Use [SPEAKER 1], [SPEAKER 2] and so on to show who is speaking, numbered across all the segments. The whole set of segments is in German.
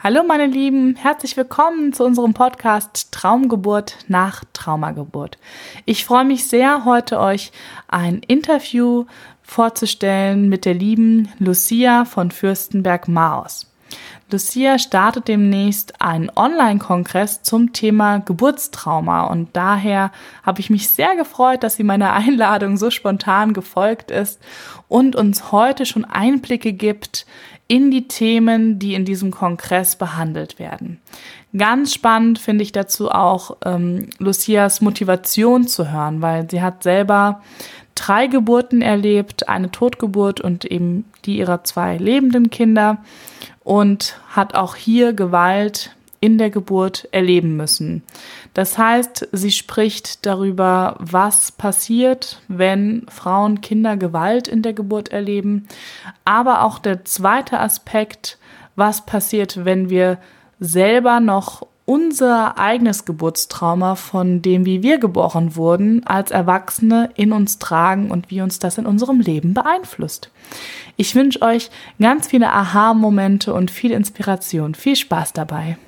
[SPEAKER 1] Hallo meine Lieben, herzlich willkommen zu unserem Podcast Traumgeburt nach Traumageburt. Ich freue mich sehr, heute euch ein Interview vorzustellen mit der lieben Lucia von Fürstenberg-Maus. Lucia startet demnächst einen Online-Kongress zum Thema Geburtstrauma und daher habe ich mich sehr gefreut, dass sie meiner Einladung so spontan gefolgt ist und uns heute schon Einblicke gibt in die Themen, die in diesem Kongress behandelt werden. Ganz spannend finde ich dazu auch ähm, Lucias Motivation zu hören, weil sie hat selber drei Geburten erlebt, eine Totgeburt und eben die ihrer zwei lebenden Kinder und hat auch hier Gewalt in der Geburt erleben müssen. Das heißt, sie spricht darüber, was passiert, wenn Frauen Kinder Gewalt in der Geburt erleben, aber auch der zweite Aspekt, was passiert, wenn wir selber noch unser eigenes Geburtstrauma, von dem wie wir geboren wurden, als Erwachsene in uns tragen und wie uns das in unserem Leben beeinflusst. Ich wünsche euch ganz viele Aha-Momente und viel Inspiration. Viel Spaß dabei.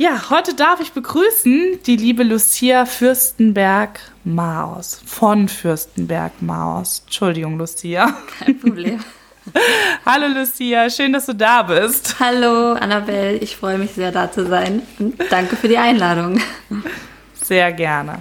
[SPEAKER 1] Ja, heute darf ich begrüßen die liebe Lucia Fürstenberg-Maus. Von Fürstenberg-Maus. Entschuldigung, Lucia.
[SPEAKER 2] Kein Problem.
[SPEAKER 1] Hallo Lucia, schön, dass du da bist.
[SPEAKER 2] Hallo Annabelle, ich freue mich sehr da zu sein und danke für die Einladung.
[SPEAKER 1] Sehr gerne.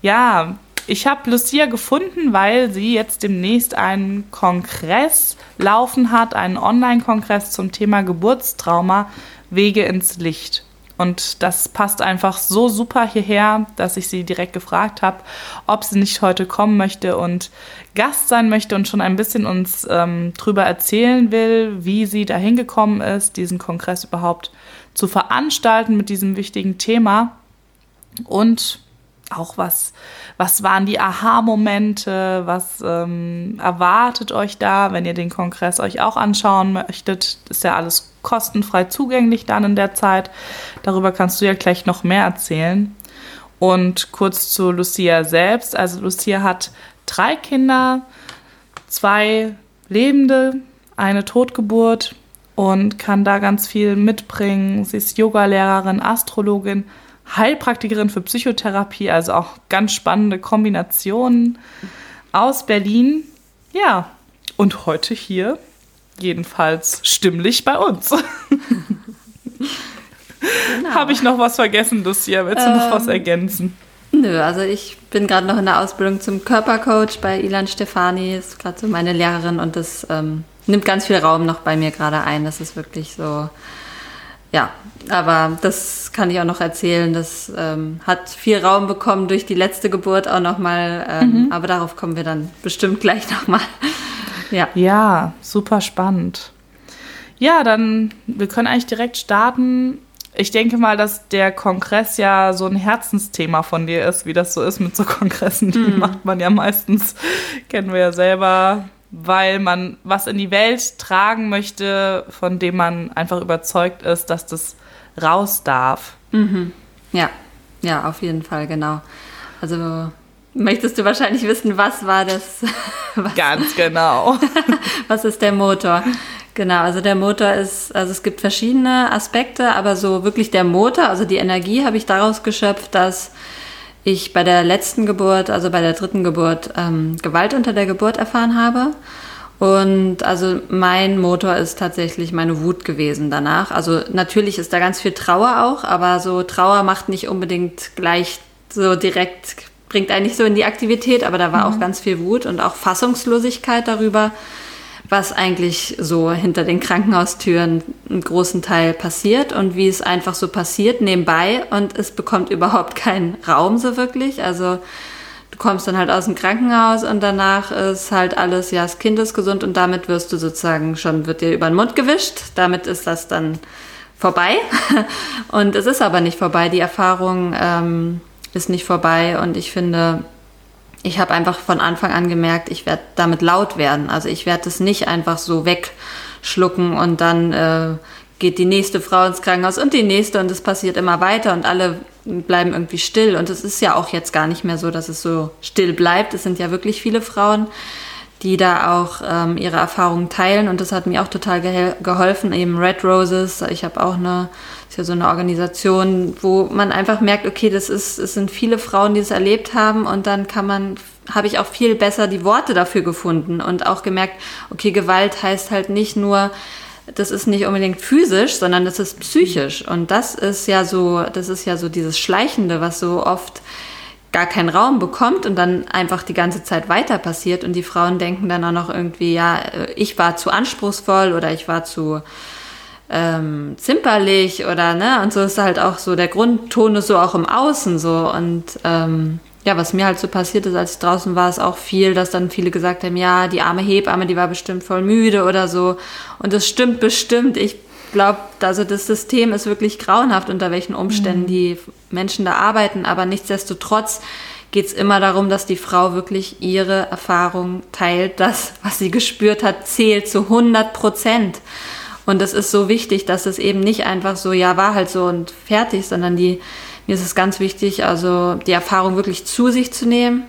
[SPEAKER 1] Ja, ich habe Lucia gefunden, weil sie jetzt demnächst einen Kongress laufen hat, einen Online-Kongress zum Thema Geburtstrauma Wege ins Licht. Und das passt einfach so super hierher, dass ich sie direkt gefragt habe, ob sie nicht heute kommen möchte und Gast sein möchte und schon ein bisschen uns ähm, drüber erzählen will, wie sie dahin gekommen ist, diesen Kongress überhaupt zu veranstalten mit diesem wichtigen Thema. Und auch was, was waren die Aha-Momente, was ähm, erwartet euch da, wenn ihr den Kongress euch auch anschauen möchtet, ist ja alles kostenfrei zugänglich dann in der Zeit. Darüber kannst du ja gleich noch mehr erzählen. Und kurz zu Lucia selbst. Also Lucia hat drei Kinder, zwei lebende, eine Totgeburt und kann da ganz viel mitbringen. Sie ist Yogalehrerin, Astrologin, Heilpraktikerin für Psychotherapie, also auch ganz spannende Kombinationen aus Berlin. Ja, und heute hier jedenfalls stimmlich bei uns. Genau. Habe ich noch was vergessen, Lucia? Willst du ähm, noch was ähm, ergänzen?
[SPEAKER 2] Nö, also ich bin gerade noch in der Ausbildung zum Körpercoach bei Ilan Stefani, ist gerade so meine Lehrerin und das ähm, nimmt ganz viel Raum noch bei mir gerade ein. Das ist wirklich so, ja, aber das kann ich auch noch erzählen. Das ähm, hat viel Raum bekommen durch die letzte Geburt auch nochmal, ähm, mhm. aber darauf kommen wir dann bestimmt gleich nochmal.
[SPEAKER 1] Ja. Ja, super spannend. Ja, dann, wir können eigentlich direkt starten. Ich denke mal, dass der Kongress ja so ein Herzensthema von dir ist, wie das so ist mit so Kongressen. Die mhm. macht man ja meistens, kennen wir ja selber, weil man was in die Welt tragen möchte, von dem man einfach überzeugt ist, dass das raus darf.
[SPEAKER 2] Mhm. Ja, ja, auf jeden Fall, genau. Also Möchtest du wahrscheinlich wissen, was war das?
[SPEAKER 1] Was, Ganz genau.
[SPEAKER 2] was ist der Motor? Genau, also der Motor ist, also es gibt verschiedene Aspekte, aber so wirklich der Motor, also die Energie habe ich daraus geschöpft, dass ich bei der letzten Geburt, also bei der dritten Geburt, ähm, Gewalt unter der Geburt erfahren habe. Und also mein Motor ist tatsächlich meine Wut gewesen danach. Also natürlich ist da ganz viel Trauer auch, aber so Trauer macht nicht unbedingt gleich so direkt bringt eigentlich so in die Aktivität, aber da war mhm. auch ganz viel Wut und auch Fassungslosigkeit darüber, was eigentlich so hinter den Krankenhaustüren einen großen Teil passiert und wie es einfach so passiert nebenbei und es bekommt überhaupt keinen Raum so wirklich. Also du kommst dann halt aus dem Krankenhaus und danach ist halt alles, ja, das Kind ist gesund und damit wirst du sozusagen schon, wird dir über den Mund gewischt. Damit ist das dann vorbei. und es ist aber nicht vorbei. Die Erfahrung, ähm, ist nicht vorbei und ich finde, ich habe einfach von Anfang an gemerkt, ich werde damit laut werden. Also ich werde es nicht einfach so wegschlucken und dann äh, geht die nächste Frau ins Krankenhaus und die nächste und es passiert immer weiter und alle bleiben irgendwie still. Und es ist ja auch jetzt gar nicht mehr so, dass es so still bleibt. Es sind ja wirklich viele Frauen, die da auch ähm, ihre Erfahrungen teilen und das hat mir auch total ge geholfen. Eben Red Roses, ich habe auch eine, ist ja so eine Organisation, wo man einfach merkt, okay, das ist, es sind viele Frauen, die es erlebt haben und dann kann man, habe ich auch viel besser die Worte dafür gefunden und auch gemerkt, okay, Gewalt heißt halt nicht nur, das ist nicht unbedingt physisch, sondern das ist psychisch. Und das ist ja so, das ist ja so dieses Schleichende, was so oft gar keinen Raum bekommt und dann einfach die ganze Zeit weiter passiert. Und die Frauen denken dann auch noch irgendwie, ja, ich war zu anspruchsvoll oder ich war zu ähm, zimperlich oder ne und so ist halt auch so der Grundton ist so auch im Außen so und ähm, ja, was mir halt so passiert ist, als ich draußen war, ist auch viel, dass dann viele gesagt haben, ja, die arme Hebamme, die war bestimmt voll müde oder so. Und das stimmt bestimmt. Ich glaube, also das System ist wirklich grauenhaft, unter welchen Umständen mhm. die Menschen da arbeiten. Aber nichtsdestotrotz geht es immer darum, dass die Frau wirklich ihre Erfahrung teilt. Das, was sie gespürt hat, zählt zu 100 Prozent. Und es ist so wichtig, dass es eben nicht einfach so, ja, war halt so und fertig, sondern die, mir ist es ganz wichtig, also die Erfahrung wirklich zu sich zu nehmen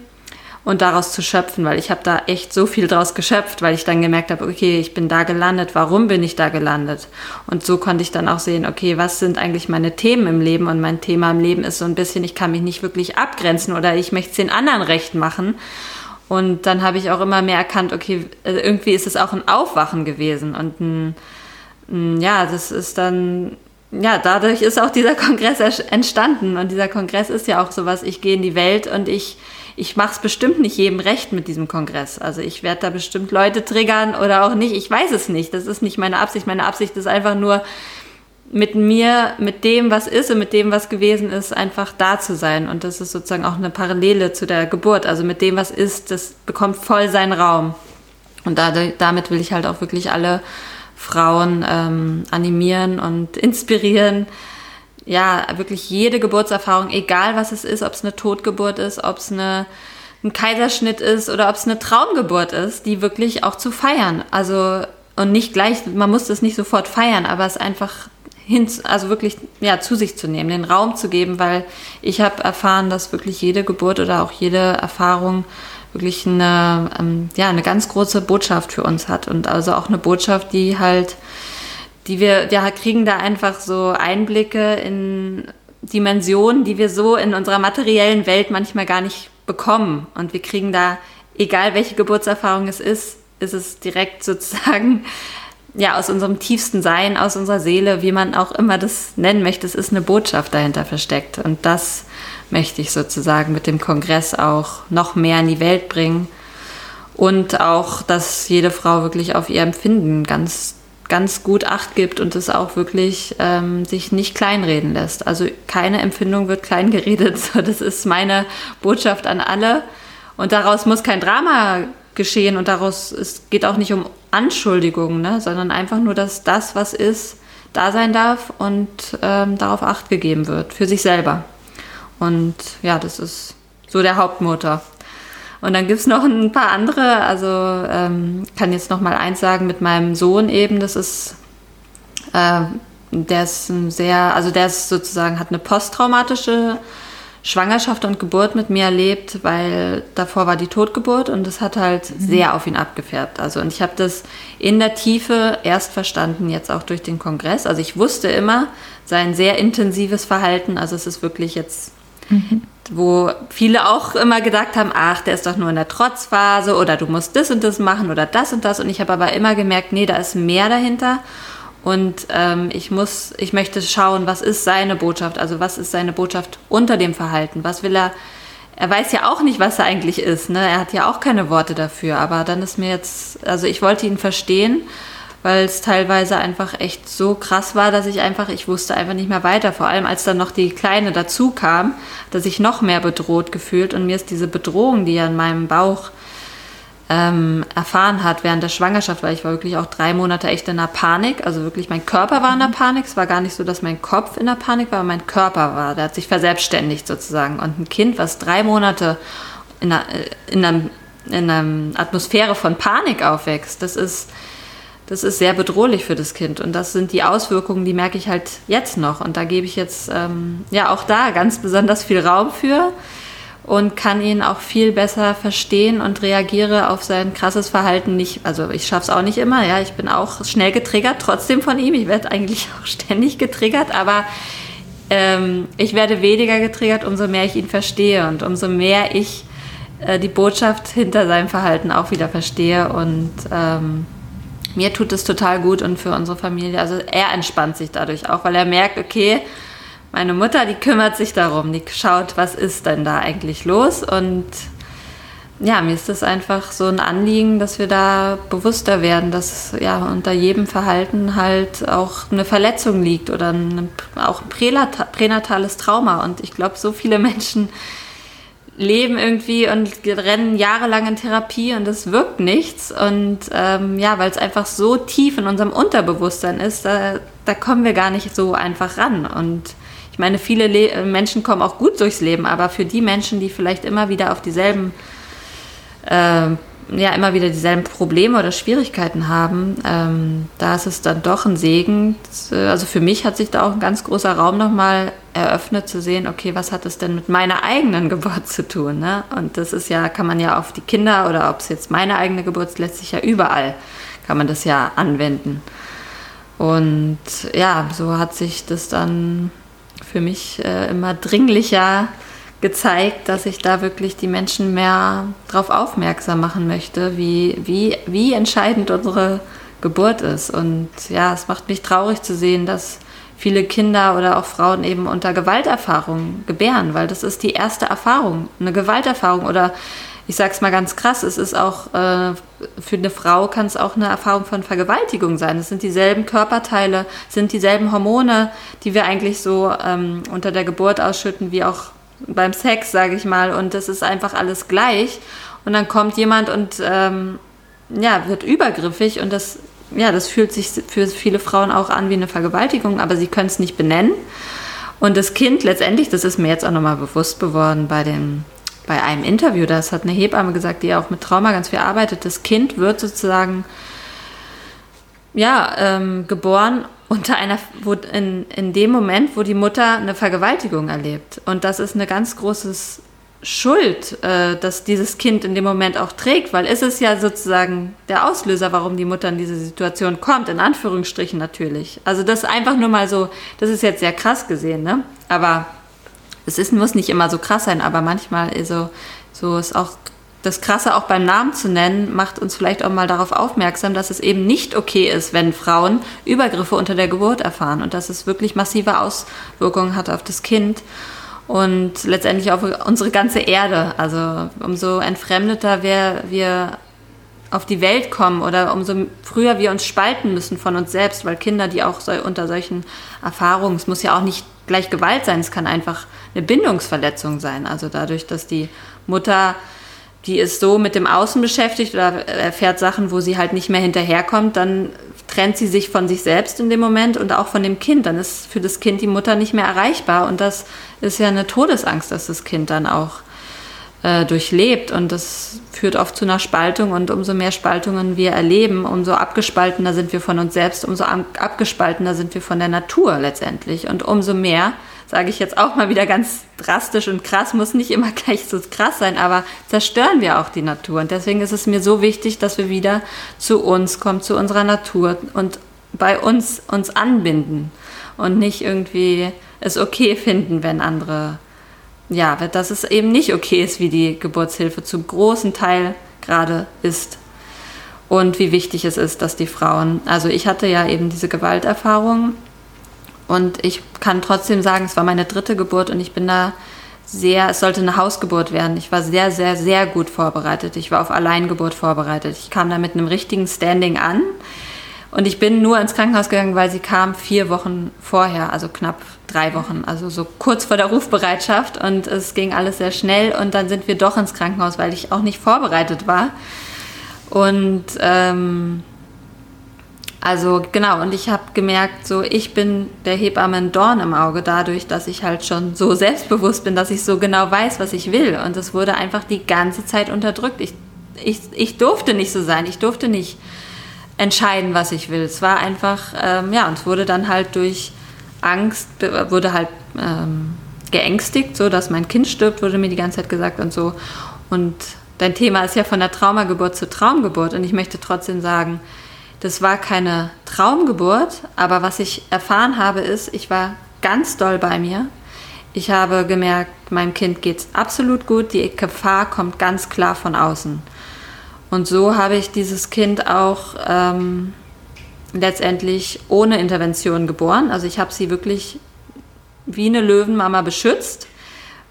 [SPEAKER 2] und daraus zu schöpfen, weil ich habe da echt so viel draus geschöpft, weil ich dann gemerkt habe, okay, ich bin da gelandet, warum bin ich da gelandet? Und so konnte ich dann auch sehen, okay, was sind eigentlich meine Themen im Leben? Und mein Thema im Leben ist so ein bisschen, ich kann mich nicht wirklich abgrenzen oder ich möchte es den anderen recht machen. Und dann habe ich auch immer mehr erkannt, okay, äh, irgendwie ist es auch ein Aufwachen gewesen und ein, ein ja, das ist dann ja, dadurch ist auch dieser Kongress entstanden. Und dieser Kongress ist ja auch sowas, ich gehe in die Welt und ich ich mache es bestimmt nicht jedem recht mit diesem Kongress. Also ich werde da bestimmt Leute triggern oder auch nicht. Ich weiß es nicht. Das ist nicht meine Absicht. Meine Absicht ist einfach nur, mit mir, mit dem, was ist und mit dem, was gewesen ist, einfach da zu sein. Und das ist sozusagen auch eine Parallele zu der Geburt. Also mit dem, was ist, das bekommt voll seinen Raum. Und dadurch, damit will ich halt auch wirklich alle Frauen ähm, animieren und inspirieren, ja, wirklich jede Geburtserfahrung, egal was es ist, ob es eine Totgeburt ist, ob es eine, ein Kaiserschnitt ist oder ob es eine Traumgeburt ist, die wirklich auch zu feiern. Also, und nicht gleich, man muss das nicht sofort feiern, aber es einfach hin, also wirklich, ja, zu sich zu nehmen, den Raum zu geben, weil ich habe erfahren, dass wirklich jede Geburt oder auch jede Erfahrung wirklich eine, ähm, ja, eine ganz große Botschaft für uns hat und also auch eine Botschaft, die halt die wir, wir kriegen da einfach so Einblicke in Dimensionen, die wir so in unserer materiellen Welt manchmal gar nicht bekommen. Und wir kriegen da, egal welche Geburtserfahrung es ist, ist es direkt sozusagen ja aus unserem tiefsten Sein, aus unserer Seele, wie man auch immer das nennen möchte, es ist eine Botschaft dahinter versteckt. Und das möchte ich sozusagen mit dem Kongress auch noch mehr in die Welt bringen. Und auch, dass jede Frau wirklich auf ihr Empfinden ganz ganz gut Acht gibt und es auch wirklich ähm, sich nicht kleinreden lässt. Also keine Empfindung wird kleingeredet. So, das ist meine Botschaft an alle. Und daraus muss kein Drama geschehen und daraus es geht auch nicht um Anschuldigungen, ne, sondern einfach nur, dass das, was ist, da sein darf und ähm, darauf Acht gegeben wird für sich selber. Und ja, das ist so der Hauptmotor. Und dann gibt es noch ein paar andere. Also ähm, kann jetzt noch mal eins sagen mit meinem Sohn eben. Das ist, äh, der ist ein sehr, also der ist sozusagen, hat eine posttraumatische Schwangerschaft und Geburt mit mir erlebt, weil davor war die Totgeburt und das hat halt mhm. sehr auf ihn abgefärbt. Also und ich habe das in der Tiefe erst verstanden, jetzt auch durch den Kongress. Also ich wusste immer sein sehr intensives Verhalten. Also es ist wirklich jetzt mhm wo viele auch immer gedacht haben, ach, der ist doch nur in der Trotzphase oder du musst das und das machen oder das und das. Und ich habe aber immer gemerkt, nee, da ist mehr dahinter. Und ähm, ich muss, ich möchte schauen, was ist seine Botschaft, also was ist seine Botschaft unter dem Verhalten, was will er, er weiß ja auch nicht, was er eigentlich ist, ne? Er hat ja auch keine Worte dafür, aber dann ist mir jetzt, also ich wollte ihn verstehen weil es teilweise einfach echt so krass war, dass ich einfach, ich wusste einfach nicht mehr weiter. Vor allem, als dann noch die Kleine dazu kam, dass ich noch mehr bedroht gefühlt. Und mir ist diese Bedrohung, die ja in meinem Bauch ähm, erfahren hat während der Schwangerschaft, weil ich war wirklich auch drei Monate echt in der Panik. Also wirklich, mein Körper war in der Panik. Es war gar nicht so, dass mein Kopf in der Panik war, aber mein Körper war. Der hat sich verselbstständigt sozusagen. Und ein Kind, was drei Monate in einer, äh, in einem, in einer Atmosphäre von Panik aufwächst, das ist das ist sehr bedrohlich für das Kind. Und das sind die Auswirkungen, die merke ich halt jetzt noch. Und da gebe ich jetzt ähm, ja auch da ganz besonders viel Raum für. Und kann ihn auch viel besser verstehen und reagiere auf sein krasses Verhalten nicht. Also ich schaffe es auch nicht immer, ja, ich bin auch schnell getriggert, trotzdem von ihm. Ich werde eigentlich auch ständig getriggert, aber ähm, ich werde weniger getriggert, umso mehr ich ihn verstehe und umso mehr ich äh, die Botschaft hinter seinem Verhalten auch wieder verstehe und ähm, mir tut es total gut und für unsere Familie. Also er entspannt sich dadurch auch, weil er merkt, okay, meine Mutter, die kümmert sich darum, die schaut, was ist denn da eigentlich los und ja, mir ist es einfach so ein Anliegen, dass wir da bewusster werden, dass ja unter jedem Verhalten halt auch eine Verletzung liegt oder ein, auch ein pränatales Trauma. Und ich glaube, so viele Menschen leben irgendwie und rennen jahrelang in Therapie und es wirkt nichts. Und ähm, ja, weil es einfach so tief in unserem Unterbewusstsein ist, da, da kommen wir gar nicht so einfach ran. Und ich meine, viele Le Menschen kommen auch gut durchs Leben, aber für die Menschen, die vielleicht immer wieder auf dieselben, äh, ja, immer wieder dieselben Probleme oder Schwierigkeiten haben, ähm, da ist es dann doch ein Segen. Also für mich hat sich da auch ein ganz großer Raum nochmal eröffnet, zu sehen, okay, was hat das denn mit meiner eigenen Geburt zu tun? Ne? Und das ist ja, kann man ja auf die Kinder oder ob es jetzt meine eigene Geburt ist, letztlich ja überall, kann man das ja anwenden. Und ja, so hat sich das dann für mich äh, immer dringlicher gezeigt, dass ich da wirklich die Menschen mehr darauf aufmerksam machen möchte, wie, wie, wie entscheidend unsere Geburt ist. Und ja, es macht mich traurig zu sehen, dass viele Kinder oder auch Frauen eben unter Gewalterfahrungen gebären, weil das ist die erste Erfahrung, eine Gewalterfahrung oder ich sage es mal ganz krass, es ist auch äh, für eine Frau kann es auch eine Erfahrung von Vergewaltigung sein. Es sind dieselben Körperteile, sind dieselben Hormone, die wir eigentlich so ähm, unter der Geburt ausschütten, wie auch beim Sex, sage ich mal. Und das ist einfach alles gleich. Und dann kommt jemand und ähm, ja, wird übergriffig und das, ja, das fühlt sich für viele Frauen auch an wie eine Vergewaltigung, aber sie können es nicht benennen. Und das Kind letztendlich, das ist mir jetzt auch nochmal bewusst geworden bei den bei einem Interview, das hat eine Hebamme gesagt, die auch mit Trauma ganz viel arbeitet, das Kind wird sozusagen ja, ähm, geboren unter einer, wo in, in dem Moment, wo die Mutter eine Vergewaltigung erlebt. Und das ist eine ganz großes Schuld, äh, dass dieses Kind in dem Moment auch trägt, weil es ist ja sozusagen der Auslöser, warum die Mutter in diese Situation kommt, in Anführungsstrichen natürlich. Also das ist einfach nur mal so, das ist jetzt sehr krass gesehen, ne? Aber es ist, muss nicht immer so krass sein, aber manchmal so, so ist auch das Krasse auch beim Namen zu nennen, macht uns vielleicht auch mal darauf aufmerksam, dass es eben nicht okay ist, wenn Frauen Übergriffe unter der Geburt erfahren und dass es wirklich massive Auswirkungen hat auf das Kind und letztendlich auf unsere ganze Erde. Also umso entfremdeter wir, wir auf die Welt kommen oder umso früher wir uns spalten müssen von uns selbst, weil Kinder, die auch so, unter solchen Erfahrungen, es muss ja auch nicht gleich Gewalt sein, es kann einfach eine Bindungsverletzung sein. Also dadurch, dass die Mutter, die ist so mit dem Außen beschäftigt oder erfährt Sachen, wo sie halt nicht mehr hinterherkommt, dann trennt sie sich von sich selbst in dem Moment und auch von dem Kind. Dann ist für das Kind die Mutter nicht mehr erreichbar. Und das ist ja eine Todesangst, dass das Kind dann auch äh, durchlebt. Und das führt oft zu einer Spaltung. Und umso mehr Spaltungen wir erleben, umso abgespaltener sind wir von uns selbst, umso abgespaltener sind wir von der Natur letztendlich. Und umso mehr, sage ich jetzt auch mal wieder ganz drastisch und krass, muss nicht immer gleich so krass sein, aber zerstören wir auch die Natur. Und deswegen ist es mir so wichtig, dass wir wieder zu uns kommen, zu unserer Natur und bei uns uns anbinden und nicht irgendwie es okay finden, wenn andere ja, dass es eben nicht okay ist, wie die Geburtshilfe zum großen Teil gerade ist. Und wie wichtig es ist, dass die Frauen, also ich hatte ja eben diese Gewalterfahrung und ich kann trotzdem sagen, es war meine dritte Geburt und ich bin da sehr, es sollte eine Hausgeburt werden. Ich war sehr, sehr, sehr gut vorbereitet. Ich war auf Alleingeburt vorbereitet. Ich kam da mit einem richtigen Standing an. Und ich bin nur ins Krankenhaus gegangen, weil sie kam vier Wochen vorher, also knapp drei Wochen, also so kurz vor der Rufbereitschaft. Und es ging alles sehr schnell. Und dann sind wir doch ins Krankenhaus, weil ich auch nicht vorbereitet war. Und ähm, also genau, und ich habe gemerkt, so ich bin der Hebamme ein Dorn im Auge dadurch, dass ich halt schon so selbstbewusst bin, dass ich so genau weiß, was ich will. Und es wurde einfach die ganze Zeit unterdrückt. Ich, ich, ich durfte nicht so sein. Ich durfte nicht entscheiden, was ich will. Es war einfach, ähm, ja, und es wurde dann halt durch Angst, wurde halt ähm, geängstigt, so dass mein Kind stirbt, wurde mir die ganze Zeit gesagt und so. Und dein Thema ist ja von der Traumageburt zur Traumgeburt und ich möchte trotzdem sagen, das war keine Traumgeburt, aber was ich erfahren habe, ist, ich war ganz doll bei mir. Ich habe gemerkt, meinem Kind geht es absolut gut, die Gefahr kommt ganz klar von außen. Und so habe ich dieses Kind auch ähm, letztendlich ohne Intervention geboren. Also ich habe sie wirklich wie eine Löwenmama beschützt.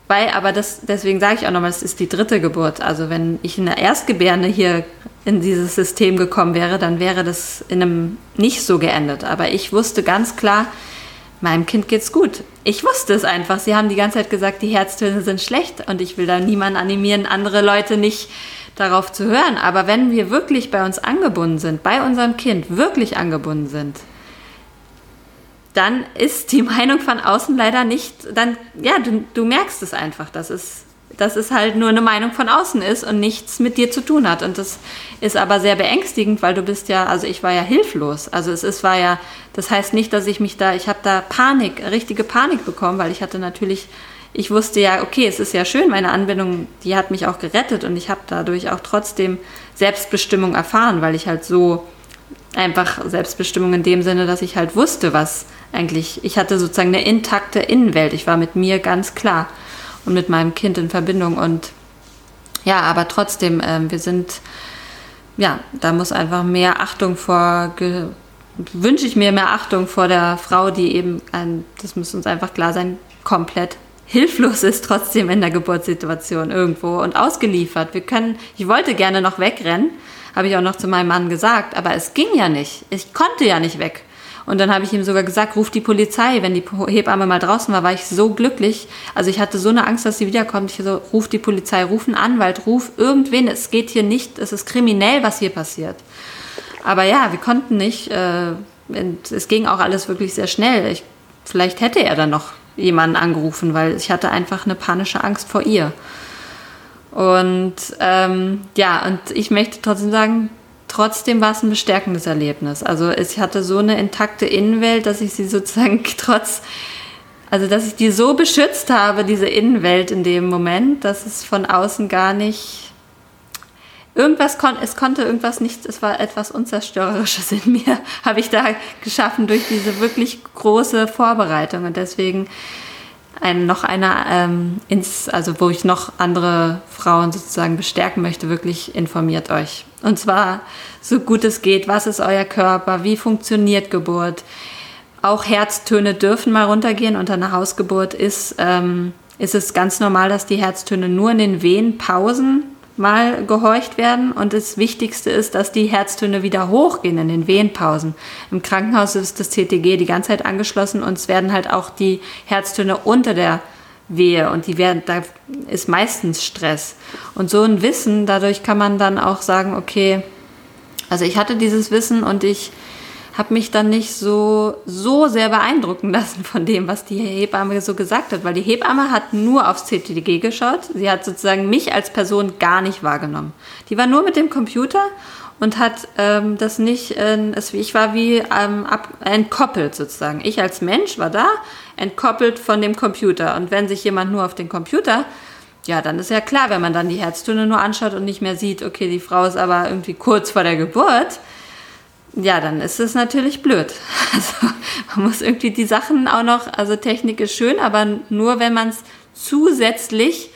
[SPEAKER 2] Weil, aber das, deswegen sage ich auch nochmal, es ist die dritte Geburt. Also wenn ich in der Erstgebärde hier in dieses System gekommen wäre, dann wäre das in einem nicht so geendet. Aber ich wusste ganz klar, meinem Kind geht's gut. Ich wusste es einfach. Sie haben die ganze Zeit gesagt, die Herztöne sind schlecht und ich will da niemanden animieren, andere Leute nicht darauf zu hören. Aber wenn wir wirklich bei uns angebunden sind, bei unserem Kind wirklich angebunden sind, dann ist die Meinung von außen leider nicht, dann, ja, du, du merkst es einfach, dass es, dass es halt nur eine Meinung von außen ist und nichts mit dir zu tun hat. Und das ist aber sehr beängstigend, weil du bist ja, also ich war ja hilflos. Also es ist, war ja, das heißt nicht, dass ich mich da, ich habe da Panik, richtige Panik bekommen, weil ich hatte natürlich, ich wusste ja, okay, es ist ja schön, meine Anwendung, die hat mich auch gerettet und ich habe dadurch auch trotzdem Selbstbestimmung erfahren, weil ich halt so einfach Selbstbestimmung in dem Sinne, dass ich halt wusste, was eigentlich, ich hatte sozusagen eine intakte Innenwelt. Ich war mit mir ganz klar und mit meinem Kind in Verbindung. Und ja, aber trotzdem, äh, wir sind, ja, da muss einfach mehr Achtung vor, wünsche ich mir mehr Achtung vor der Frau, die eben, ein, das muss uns einfach klar sein, komplett hilflos ist trotzdem in der Geburtssituation irgendwo und ausgeliefert. Wir können, ich wollte gerne noch wegrennen, habe ich auch noch zu meinem Mann gesagt, aber es ging ja nicht. Ich konnte ja nicht weg. Und dann habe ich ihm sogar gesagt, ruf die Polizei. Wenn die Hebamme mal draußen war, war ich so glücklich. Also ich hatte so eine Angst, dass sie wiederkommt. Ich so, ruf die Polizei, ruf einen Anwalt, ruf irgendwen. Es geht hier nicht, es ist kriminell, was hier passiert. Aber ja, wir konnten nicht. Äh, es ging auch alles wirklich sehr schnell. Ich, vielleicht hätte er dann noch jemanden angerufen, weil ich hatte einfach eine panische Angst vor ihr. Und ähm, ja, und ich möchte trotzdem sagen, trotzdem war es ein bestärkendes Erlebnis. Also ich hatte so eine intakte Innenwelt, dass ich sie sozusagen trotz, also dass ich die so beschützt habe, diese Innenwelt in dem Moment, dass es von außen gar nicht irgendwas konnte, es konnte irgendwas nicht, es war etwas Unzerstörerisches in mir, habe ich da geschaffen durch diese wirklich große Vorbereitung. Und deswegen ein, noch einer, ähm, ins, also wo ich noch andere Frauen sozusagen bestärken möchte, wirklich informiert euch. Und zwar so gut es geht, was ist euer Körper, wie funktioniert Geburt. Auch Herztöne dürfen mal runtergehen. Unter einer Hausgeburt ist, ähm, ist es ganz normal, dass die Herztöne nur in den Wehenpausen mal gehorcht werden. Und das Wichtigste ist, dass die Herztöne wieder hochgehen in den Wehenpausen. Im Krankenhaus ist das CTG die ganze Zeit angeschlossen und es werden halt auch die Herztöne unter der Wehe und die werden, da ist meistens Stress. Und so ein Wissen, dadurch kann man dann auch sagen, okay, also ich hatte dieses Wissen und ich habe mich dann nicht so, so sehr beeindrucken lassen von dem, was die Hebamme so gesagt hat, weil die Hebamme hat nur aufs CTG geschaut. Sie hat sozusagen mich als Person gar nicht wahrgenommen. Die war nur mit dem Computer und hat ähm, das nicht, äh, ich war wie ähm, ab, entkoppelt sozusagen. Ich als Mensch war da, entkoppelt von dem Computer. Und wenn sich jemand nur auf den Computer ja, dann ist ja klar, wenn man dann die Herztöne nur anschaut und nicht mehr sieht, okay, die Frau ist aber irgendwie kurz vor der Geburt, ja, dann ist es natürlich blöd. Also man muss irgendwie die Sachen auch noch, also Technik ist schön, aber nur wenn man es zusätzlich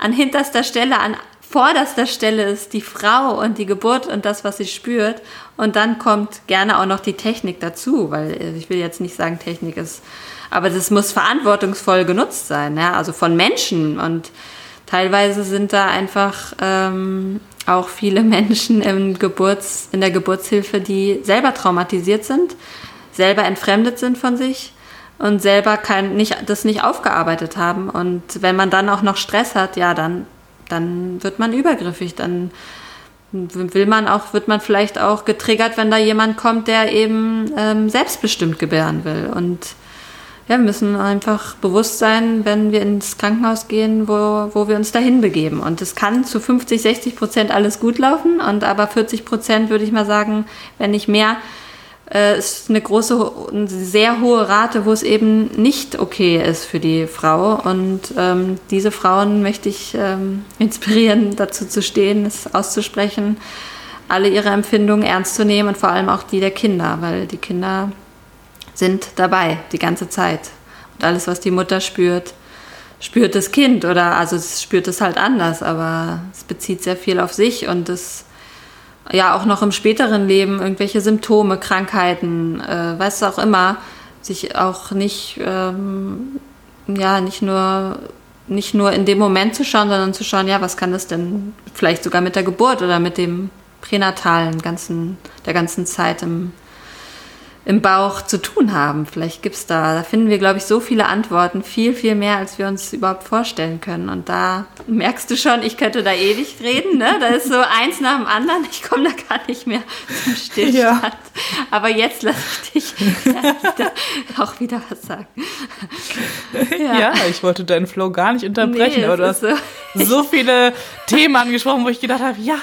[SPEAKER 2] an hinterster Stelle, an vorderster Stelle ist die Frau und die Geburt und das, was sie spürt. Und dann kommt gerne auch noch die Technik dazu, weil äh, ich will jetzt nicht sagen, Technik ist, aber das muss verantwortungsvoll genutzt sein, ja, also von Menschen. Und teilweise sind da einfach ähm, auch viele Menschen im Geburts-, in der Geburtshilfe, die selber traumatisiert sind, selber entfremdet sind von sich und selber kein, nicht, das nicht aufgearbeitet haben. Und wenn man dann auch noch Stress hat, ja, dann, dann wird man übergriffig. Dann will man auch, wird man vielleicht auch getriggert, wenn da jemand kommt, der eben ähm, selbstbestimmt gebären will. Und ja, wir müssen einfach bewusst sein, wenn wir ins Krankenhaus gehen, wo, wo wir uns dahin begeben. Und es kann zu 50, 60 Prozent alles gut laufen und aber 40 Prozent würde ich mal sagen, wenn nicht mehr, äh, ist eine große, eine sehr hohe Rate, wo es eben nicht okay ist für die Frau. Und ähm, diese Frauen möchte ich ähm, inspirieren, dazu zu stehen, es auszusprechen, alle ihre Empfindungen ernst zu nehmen und vor allem auch die der Kinder, weil die Kinder sind dabei die ganze Zeit. Und alles, was die Mutter spürt, spürt das Kind oder also es spürt es halt anders, aber es bezieht sehr viel auf sich und es ja auch noch im späteren Leben irgendwelche Symptome, Krankheiten, äh, was auch immer, sich auch nicht ähm, ja nicht nur nicht nur in dem Moment zu schauen, sondern zu schauen, ja, was kann das denn vielleicht sogar mit der Geburt oder mit dem pränatalen ganzen der ganzen Zeit im im Bauch zu tun haben. Vielleicht gibt es da, da finden wir, glaube ich, so viele Antworten, viel, viel mehr, als wir uns überhaupt vorstellen können. Und da merkst du schon, ich könnte da ewig reden. Ne? Da ist so eins nach dem anderen. Ich komme da gar nicht mehr zum Stillstand. Ja. Aber jetzt lasse ich dich wieder, auch wieder was sagen.
[SPEAKER 1] Ja. ja. ich wollte deinen Flow gar nicht unterbrechen, nee, aber du hast so, so viele Themen angesprochen, wo ich gedacht habe, ja,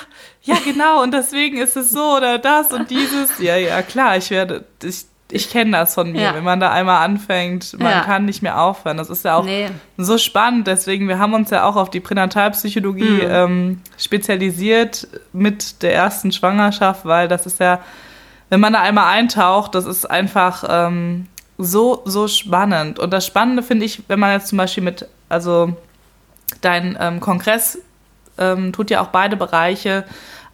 [SPEAKER 1] ja, genau, und deswegen ist es so oder das und dieses. Ja, ja, klar, ich werde, ich, ich kenne das von mir. Ja. Wenn man da einmal anfängt, man ja. kann nicht mehr aufhören. Das ist ja auch nee. so spannend. Deswegen, wir haben uns ja auch auf die Pränatalpsychologie mhm. ähm, spezialisiert mit der ersten Schwangerschaft, weil das ist ja, wenn man da einmal eintaucht, das ist einfach ähm, so, so spannend. Und das Spannende finde ich, wenn man jetzt zum Beispiel mit, also dein ähm, Kongress ähm, tut ja auch beide Bereiche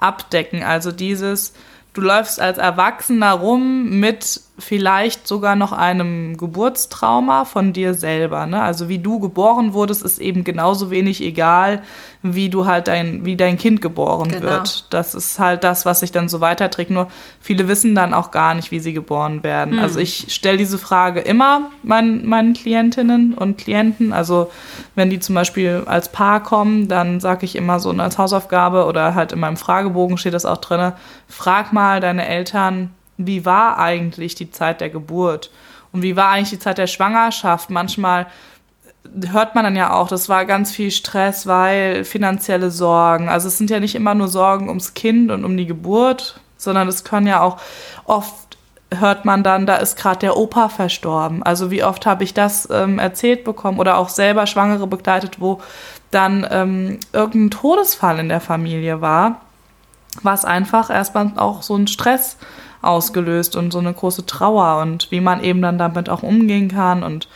[SPEAKER 1] abdecken. Also dieses, du läufst als Erwachsener rum mit vielleicht sogar noch einem Geburtstrauma von dir selber. Ne? Also wie du geboren wurdest, ist eben genauso wenig egal, wie du halt dein, wie dein Kind geboren genau. wird. Das ist halt das, was sich dann so weiterträgt. Nur viele wissen dann auch gar nicht, wie sie geboren werden. Mhm. Also ich stelle diese Frage immer meinen, meinen Klientinnen und Klienten. Also wenn die zum Beispiel als Paar kommen, dann sage ich immer so als Hausaufgabe oder halt in meinem Fragebogen steht das auch drin, frag mal deine Eltern, wie war eigentlich die Zeit der Geburt und wie war eigentlich die Zeit der Schwangerschaft. Manchmal hört man dann ja auch, das war ganz viel Stress, weil finanzielle Sorgen. Also es sind ja nicht immer nur Sorgen ums Kind und um die Geburt, sondern es können ja auch oft hört man dann, da ist gerade der Opa verstorben. Also wie oft habe ich das ähm, erzählt bekommen oder auch selber Schwangere begleitet, wo dann ähm, irgendein Todesfall in der Familie war, was einfach erstmal auch so ein Stress ausgelöst und so eine große Trauer und wie man eben dann damit auch umgehen kann. Und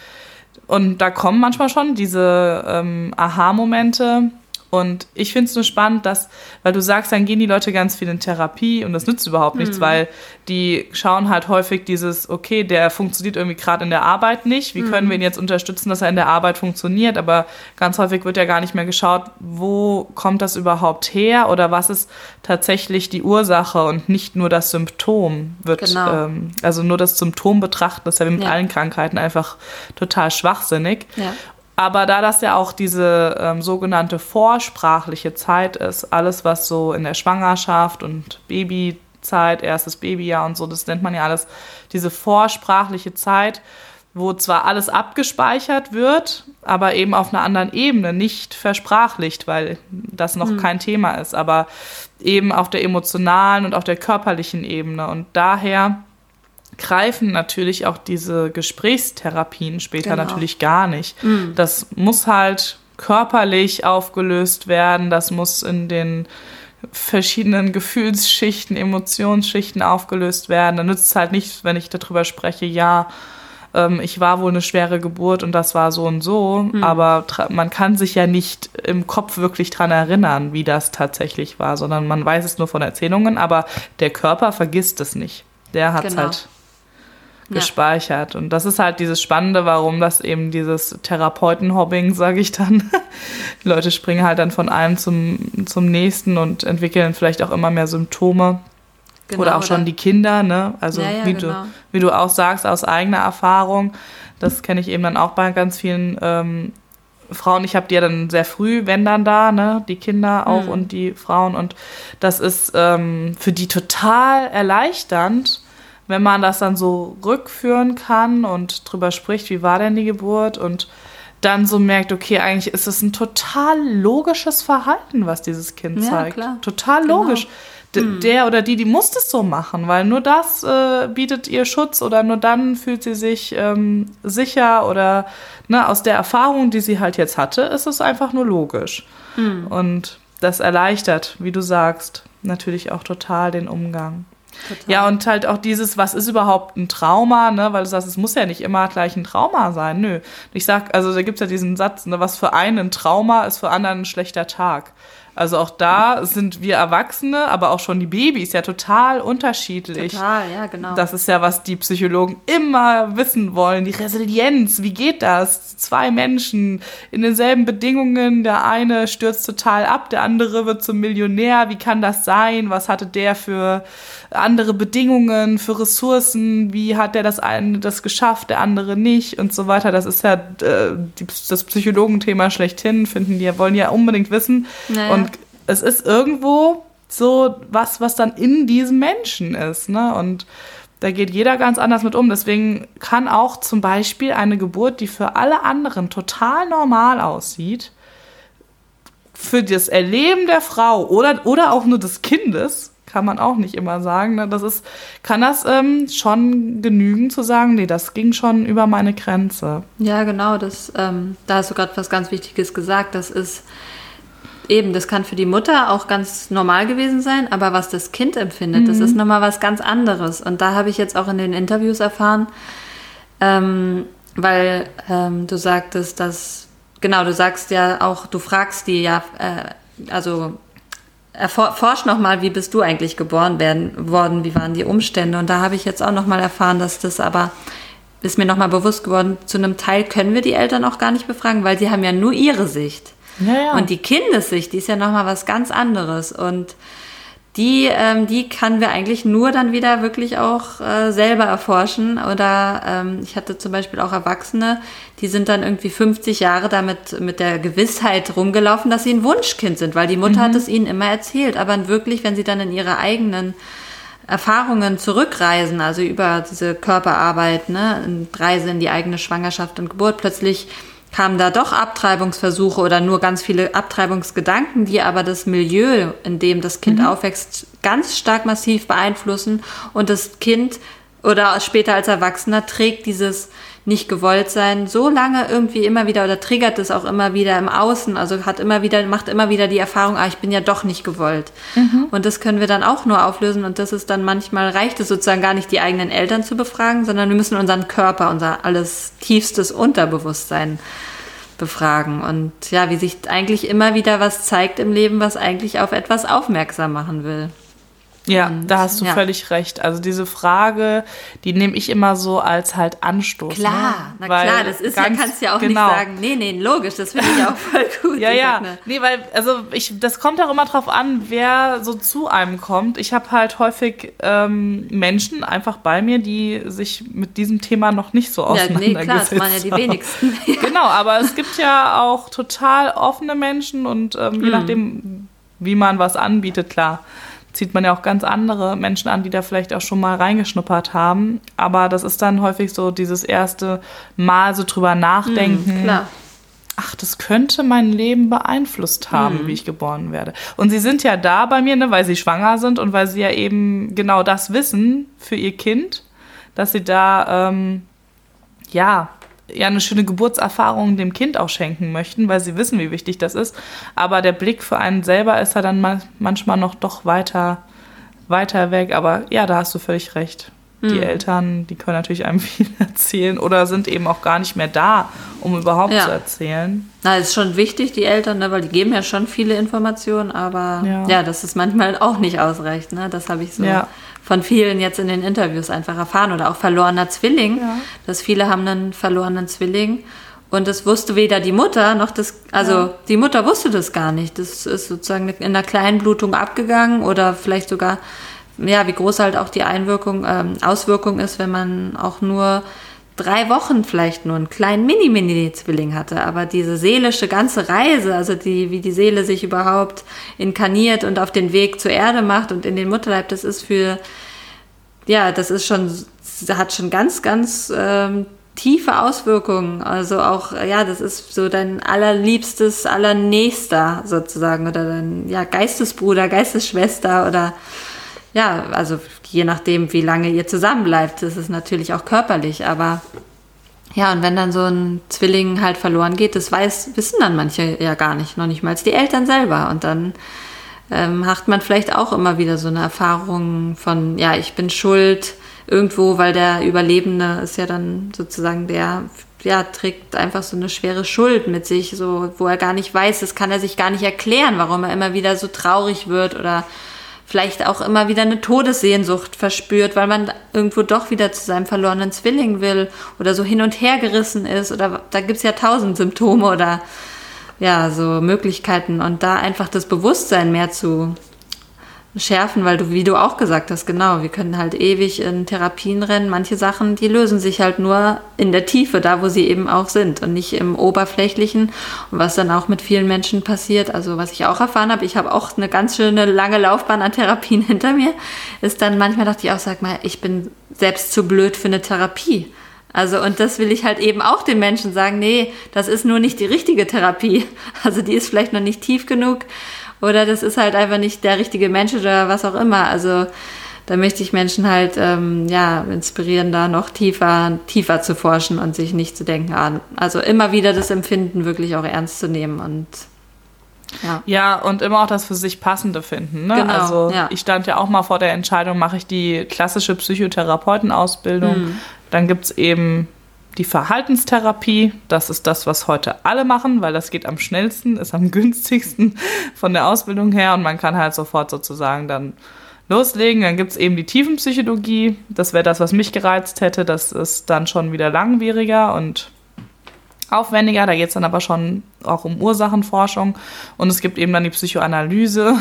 [SPEAKER 1] und da kommen manchmal schon diese ähm, Aha-Momente, und ich finde es nur spannend, dass, weil du sagst, dann gehen die Leute ganz viel in Therapie und das nützt überhaupt nichts, mhm. weil die schauen halt häufig dieses, okay, der funktioniert irgendwie gerade in der Arbeit nicht. Wie mhm. können wir ihn jetzt unterstützen, dass er in der Arbeit funktioniert? Aber ganz häufig wird ja gar nicht mehr geschaut, wo kommt das überhaupt her oder was ist tatsächlich die Ursache und nicht nur das Symptom wird, genau. ähm, also nur das Symptom betrachten, das ist ja mit ja. allen Krankheiten einfach total schwachsinnig. Ja. Aber da das ja auch diese ähm, sogenannte vorsprachliche Zeit ist, alles was so in der Schwangerschaft und Babyzeit, erstes Babyjahr und so, das nennt man ja alles diese vorsprachliche Zeit, wo zwar alles abgespeichert wird, aber eben auf einer anderen Ebene, nicht versprachlicht, weil das noch mhm. kein Thema ist, aber eben auf der emotionalen und auf der körperlichen Ebene. Und daher greifen natürlich auch diese Gesprächstherapien später genau. natürlich gar nicht. Mhm. Das muss halt körperlich aufgelöst werden, das muss in den verschiedenen Gefühlsschichten, Emotionsschichten aufgelöst werden. Dann nützt es halt nicht, wenn ich darüber spreche, ja, ähm, ich war wohl eine schwere Geburt und das war so und so, mhm. aber man kann sich ja nicht im Kopf wirklich dran erinnern, wie das tatsächlich war, sondern man weiß es nur von Erzählungen, aber der Körper vergisst es nicht. Der hat es genau. halt gespeichert. Ja. Und das ist halt dieses Spannende, warum das eben dieses Therapeutenhobbing, sage ich dann. Die Leute springen halt dann von einem zum, zum nächsten und entwickeln vielleicht auch immer mehr Symptome. Genau, oder auch oder? schon die Kinder, ne? Also ja, ja, wie, genau. du, wie du auch sagst, aus eigener Erfahrung. Das kenne ich eben dann auch bei ganz vielen ähm, Frauen. Ich habe die ja dann sehr früh, wenn dann da, ne? Die Kinder auch mhm. und die Frauen. Und das ist ähm, für die total erleichternd, wenn man das dann so rückführen kann und drüber spricht, wie war denn die Geburt und dann so merkt, okay, eigentlich ist es ein total logisches Verhalten, was dieses Kind ja, zeigt. Klar. Total genau. logisch. mhm. der oder die, die muss das so machen, weil nur das äh, bietet ihr Schutz oder nur dann fühlt sie sich ähm, sicher oder ne, aus der Erfahrung, die sie halt jetzt hatte, ist es einfach nur logisch. Mhm. Und das erleichtert, wie du sagst, natürlich auch total den Umgang. Total. Ja, und halt auch dieses, was ist überhaupt ein Trauma, ne? Weil du sagst, es muss ja nicht immer gleich ein Trauma sein. Nö. Ich sag, also da gibt es ja diesen Satz, ne, was für einen ein Trauma ist für anderen ein schlechter Tag. Also auch da sind wir Erwachsene, aber auch schon die Babys ja total unterschiedlich.
[SPEAKER 2] Total, ja, genau.
[SPEAKER 1] Das ist ja, was die Psychologen immer wissen wollen. Die Resilienz, wie geht das? Zwei Menschen in denselben Bedingungen, der eine stürzt total ab, der andere wird zum Millionär. Wie kann das sein? Was hatte der für andere Bedingungen, für Ressourcen? Wie hat der das eine das geschafft, der andere nicht und so weiter? Das ist ja äh, die, das Psychologenthema schlechthin, finden die, wollen ja unbedingt wissen. Naja. Und es ist irgendwo so was, was dann in diesem Menschen ist. Ne? Und da geht jeder ganz anders mit um. Deswegen kann auch zum Beispiel eine Geburt, die für alle anderen total normal aussieht, für das Erleben der Frau oder, oder auch nur des Kindes, kann man auch nicht immer sagen. Ne? Das ist, kann das ähm, schon genügen zu sagen, nee, das ging schon über meine Grenze.
[SPEAKER 2] Ja, genau, das, ähm, da hast du gerade was ganz Wichtiges gesagt. Das ist eben, das kann für die Mutter auch ganz normal gewesen sein, aber was das Kind empfindet, mhm. das ist nochmal was ganz anderes. Und da habe ich jetzt auch in den Interviews erfahren, ähm, weil ähm, du sagtest, dass, genau, du sagst ja auch, du fragst die ja, äh, also erforsch nochmal, wie bist du eigentlich geboren werden, worden, wie waren die Umstände. Und da habe ich jetzt auch nochmal erfahren, dass das aber ist mir nochmal bewusst geworden, zu einem Teil können wir die Eltern auch gar nicht befragen, weil sie haben ja nur ihre Sicht. Ja, ja. Und die Kindessicht, die ist ja nochmal was ganz anderes. Und die, ähm, die kann wir eigentlich nur dann wieder wirklich auch äh, selber erforschen. Oder ähm, ich hatte zum Beispiel auch Erwachsene, die sind dann irgendwie 50 Jahre damit mit der Gewissheit rumgelaufen, dass sie ein Wunschkind sind, weil die Mutter mhm. hat es ihnen immer erzählt. Aber wirklich, wenn sie dann in ihre eigenen Erfahrungen zurückreisen, also über diese Körperarbeit, ne, Reise in die eigene Schwangerschaft und Geburt, plötzlich kamen da doch Abtreibungsversuche oder nur ganz viele Abtreibungsgedanken, die aber das Milieu, in dem das Kind mhm. aufwächst, ganz stark massiv beeinflussen und das Kind oder später als Erwachsener trägt dieses nicht gewollt sein so lange irgendwie immer wieder oder triggert es auch immer wieder im Außen, also hat immer wieder, macht immer wieder die Erfahrung, ah, ich bin ja doch nicht gewollt. Mhm. Und das können wir dann auch nur auflösen und das ist dann manchmal reicht es sozusagen gar nicht die eigenen Eltern zu befragen, sondern wir müssen unseren Körper, unser alles tiefstes Unterbewusstsein befragen und ja, wie sich eigentlich immer wieder was zeigt im Leben, was eigentlich auf etwas aufmerksam machen will.
[SPEAKER 1] Ja, und, da hast du ja. völlig recht. Also diese Frage, die nehme ich immer so als halt Anstoß.
[SPEAKER 2] Ne? Klar, ne? na weil klar, das ist ja, kannst ja auch genau. nicht sagen, nee, nee, logisch, das finde ich auch voll gut.
[SPEAKER 1] ja, ja, ne? nee, weil, also ich, das kommt auch immer drauf an, wer so zu einem kommt. Ich habe halt häufig ähm, Menschen einfach bei mir, die sich mit diesem Thema noch nicht so auseinandergesetzt ja, nee, klar, das waren ja die wenigsten. genau, aber es gibt ja auch total offene Menschen und ähm, je mm. nachdem, wie man was anbietet, klar zieht man ja auch ganz andere Menschen an, die da vielleicht auch schon mal reingeschnuppert haben. Aber das ist dann häufig so dieses erste Mal so drüber nachdenken. Mm, klar. Ach, das könnte mein Leben beeinflusst haben, mm. wie ich geboren werde. Und sie sind ja da bei mir, ne, weil sie schwanger sind und weil sie ja eben genau das wissen für ihr Kind, dass sie da ähm, ja ja eine schöne Geburtserfahrung dem Kind auch schenken möchten, weil sie wissen, wie wichtig das ist. Aber der Blick für einen selber ist ja dann manchmal noch doch weiter, weiter weg. Aber ja, da hast du völlig recht. Die mhm. Eltern, die können natürlich einem viel erzählen oder sind eben auch gar nicht mehr da, um überhaupt ja. zu erzählen.
[SPEAKER 2] Na, ist schon wichtig, die Eltern, ne, weil die geben ja schon viele Informationen, aber ja, ja das ist manchmal auch nicht ausreichend. Ne? Das habe ich so ja von vielen jetzt in den Interviews einfach erfahren oder auch verlorener Zwilling, ja. dass viele haben einen verlorenen Zwilling und das wusste weder die Mutter noch das, also ja. die Mutter wusste das gar nicht. Das ist sozusagen in einer kleinen Blutung abgegangen oder vielleicht sogar, ja, wie groß halt auch die Einwirkung, ähm, Auswirkung ist, wenn man auch nur drei Wochen vielleicht nur einen kleinen Mini-Mini-Zwilling hatte, aber diese seelische ganze Reise, also die, wie die Seele sich überhaupt inkarniert und auf den Weg zur Erde macht und in den Mutterleib, das ist für, ja, das ist schon, hat schon ganz, ganz ähm, tiefe Auswirkungen. Also auch, ja, das ist so dein allerliebstes, allernächster sozusagen oder dein ja, Geistesbruder, Geistesschwester oder ja, also je nachdem, wie lange ihr zusammen bleibt, das ist natürlich auch körperlich, aber ja, und wenn dann so ein Zwilling halt verloren geht, das weiß, wissen dann manche ja gar nicht, noch nicht mal die Eltern selber. Und dann ähm, macht man vielleicht auch immer wieder so eine Erfahrung von, ja, ich bin schuld irgendwo, weil der Überlebende ist ja dann sozusagen der, ja, trägt einfach so eine schwere Schuld mit sich, so, wo er gar nicht weiß, das kann er sich gar nicht erklären, warum er immer wieder so traurig wird oder vielleicht auch immer wieder eine Todessehnsucht verspürt, weil man irgendwo doch wieder zu seinem verlorenen Zwilling will oder so hin und her gerissen ist oder da gibt es ja tausend Symptome oder ja, so Möglichkeiten und da einfach das Bewusstsein mehr zu schärfen, weil du, wie du auch gesagt hast, genau, wir können halt ewig in Therapien rennen. Manche Sachen, die lösen sich halt nur in der Tiefe, da wo sie eben auch sind und nicht im Oberflächlichen. Und was dann auch mit vielen Menschen passiert, also was ich auch erfahren habe, ich habe auch eine ganz schöne lange Laufbahn an Therapien hinter mir, ist dann manchmal dachte ich auch, sag mal, ich bin selbst zu blöd für eine Therapie. Also, und das will ich halt eben auch den Menschen sagen, nee, das ist nur nicht die richtige Therapie. Also, die ist vielleicht noch nicht tief genug oder das ist halt einfach nicht der richtige Mensch oder was auch immer. Also da möchte ich Menschen halt ähm, ja inspirieren, da noch tiefer, tiefer zu forschen und sich nicht zu denken, ah, also immer wieder das Empfinden wirklich auch ernst zu nehmen und
[SPEAKER 1] ja. ja, und immer auch das für sich Passende finden. Ne? Genau, also ja. ich stand ja auch mal vor der Entscheidung, mache ich die klassische Psychotherapeutenausbildung. Mhm. Dann gibt es eben die Verhaltenstherapie, das ist das, was heute alle machen, weil das geht am schnellsten, ist am günstigsten von der Ausbildung her und man kann halt sofort sozusagen dann loslegen. Dann gibt es eben die Tiefenpsychologie, das wäre das, was mich gereizt hätte. Das ist dann schon wieder langwieriger und aufwendiger. Da geht es dann aber schon auch um Ursachenforschung. Und es gibt eben dann die Psychoanalyse,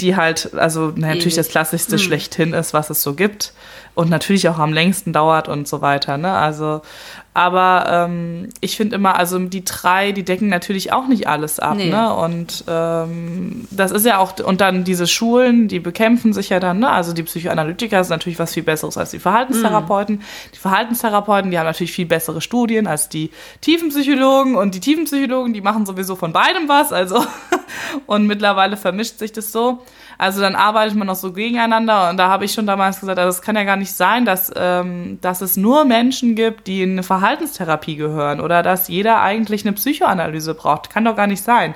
[SPEAKER 1] die halt, also natürlich das Klassischste hm. schlechthin ist, was es so gibt und natürlich auch am längsten dauert und so weiter. Ne? Also, aber ähm, ich finde immer, also die drei, die decken natürlich auch nicht alles ab. Nee. Ne? Und ähm, das ist ja auch, und dann diese Schulen, die bekämpfen sich ja dann, ne? Also die Psychoanalytiker sind natürlich was viel Besseres als die Verhaltenstherapeuten. Mhm. Die Verhaltenstherapeuten, die haben natürlich viel bessere Studien als die Tiefenpsychologen und die Tiefenpsychologen, die machen sowieso von beidem was. Also, und mittlerweile vermischt sich das so. Also dann arbeitet man noch so gegeneinander und da habe ich schon damals gesagt, also es kann ja gar nicht sein, dass, ähm, dass es nur Menschen gibt, die in eine Verhaltenstherapie gehören oder dass jeder eigentlich eine Psychoanalyse braucht. Kann doch gar nicht sein.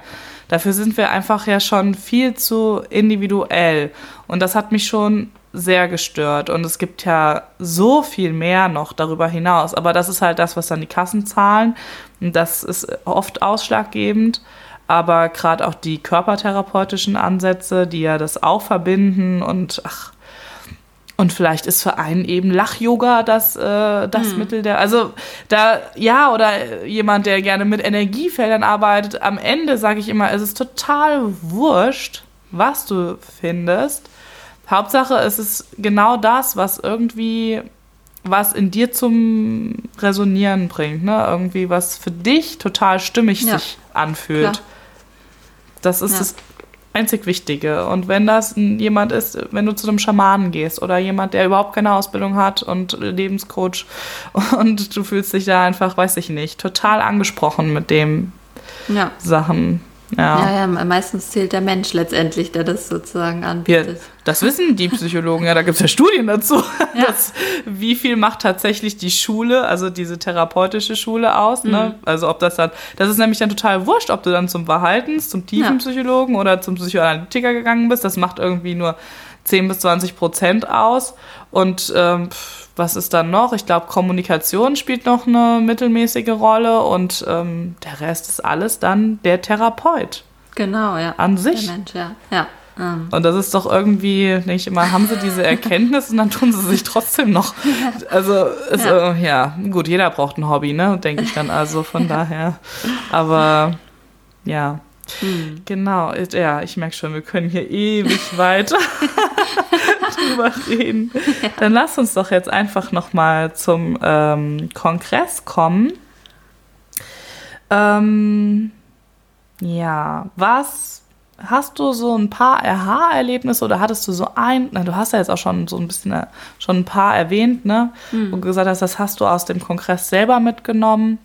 [SPEAKER 1] Dafür sind wir einfach ja schon viel zu individuell. Und das hat mich schon sehr gestört. Und es gibt ja so viel mehr noch darüber hinaus, aber das ist halt das, was dann die Kassen zahlen. Und das ist oft ausschlaggebend aber gerade auch die körpertherapeutischen Ansätze, die ja das auch verbinden und ach, und vielleicht ist für einen eben Lach-Yoga das, äh, das hm. Mittel der. Also da, ja, oder jemand, der gerne mit Energiefeldern arbeitet, am Ende sage ich immer, es ist total wurscht, was du findest. Hauptsache, es ist genau das, was irgendwie was in dir zum Resonieren bringt, ne? Irgendwie was für dich total stimmig ja. sich anfühlt. Klar. Das ist ja. das einzig Wichtige. Und wenn das jemand ist, wenn du zu einem Schamanen gehst oder jemand, der überhaupt keine Ausbildung hat und Lebenscoach und du fühlst dich da einfach, weiß ich nicht, total angesprochen mit dem ja. Sachen,
[SPEAKER 2] ja. ja, ja, meistens zählt der Mensch letztendlich, der das sozusagen anbietet.
[SPEAKER 1] Ja, das wissen die Psychologen, ja, da gibt es ja Studien dazu. Ja. Dass, wie viel macht tatsächlich die Schule, also diese therapeutische Schule aus? Ne? Mhm. Ne? Also ob das dann, das ist nämlich dann total wurscht, ob du dann zum Verhaltens-, zum Tiefenpsychologen ja. oder zum Psychoanalytiker gegangen bist. Das macht irgendwie nur 10 bis 20 Prozent aus. Und ähm, was ist dann noch? Ich glaube, Kommunikation spielt noch eine mittelmäßige Rolle und ähm, der Rest ist alles dann der Therapeut.
[SPEAKER 2] Genau, ja.
[SPEAKER 1] An sich.
[SPEAKER 2] Der Mensch, ja. ja.
[SPEAKER 1] Ähm. Und das ist doch irgendwie nicht immer, haben sie diese Erkenntnis und dann tun sie sich trotzdem noch. Also, ist, ja. Äh, ja. gut, jeder braucht ein Hobby, ne? Denke ich dann also von daher. Aber ja. Hm. Genau, ja, ich merke schon, wir können hier ewig weiter drüber reden. Ja. Dann lass uns doch jetzt einfach nochmal zum ähm, Kongress kommen. Ähm, ja, was, hast du so ein paar Aha-Erlebnisse oder hattest du so ein, na, du hast ja jetzt auch schon so ein bisschen äh, schon ein paar erwähnt, ne? Mhm. Wo du gesagt hast, das hast du aus dem Kongress selber mitgenommen.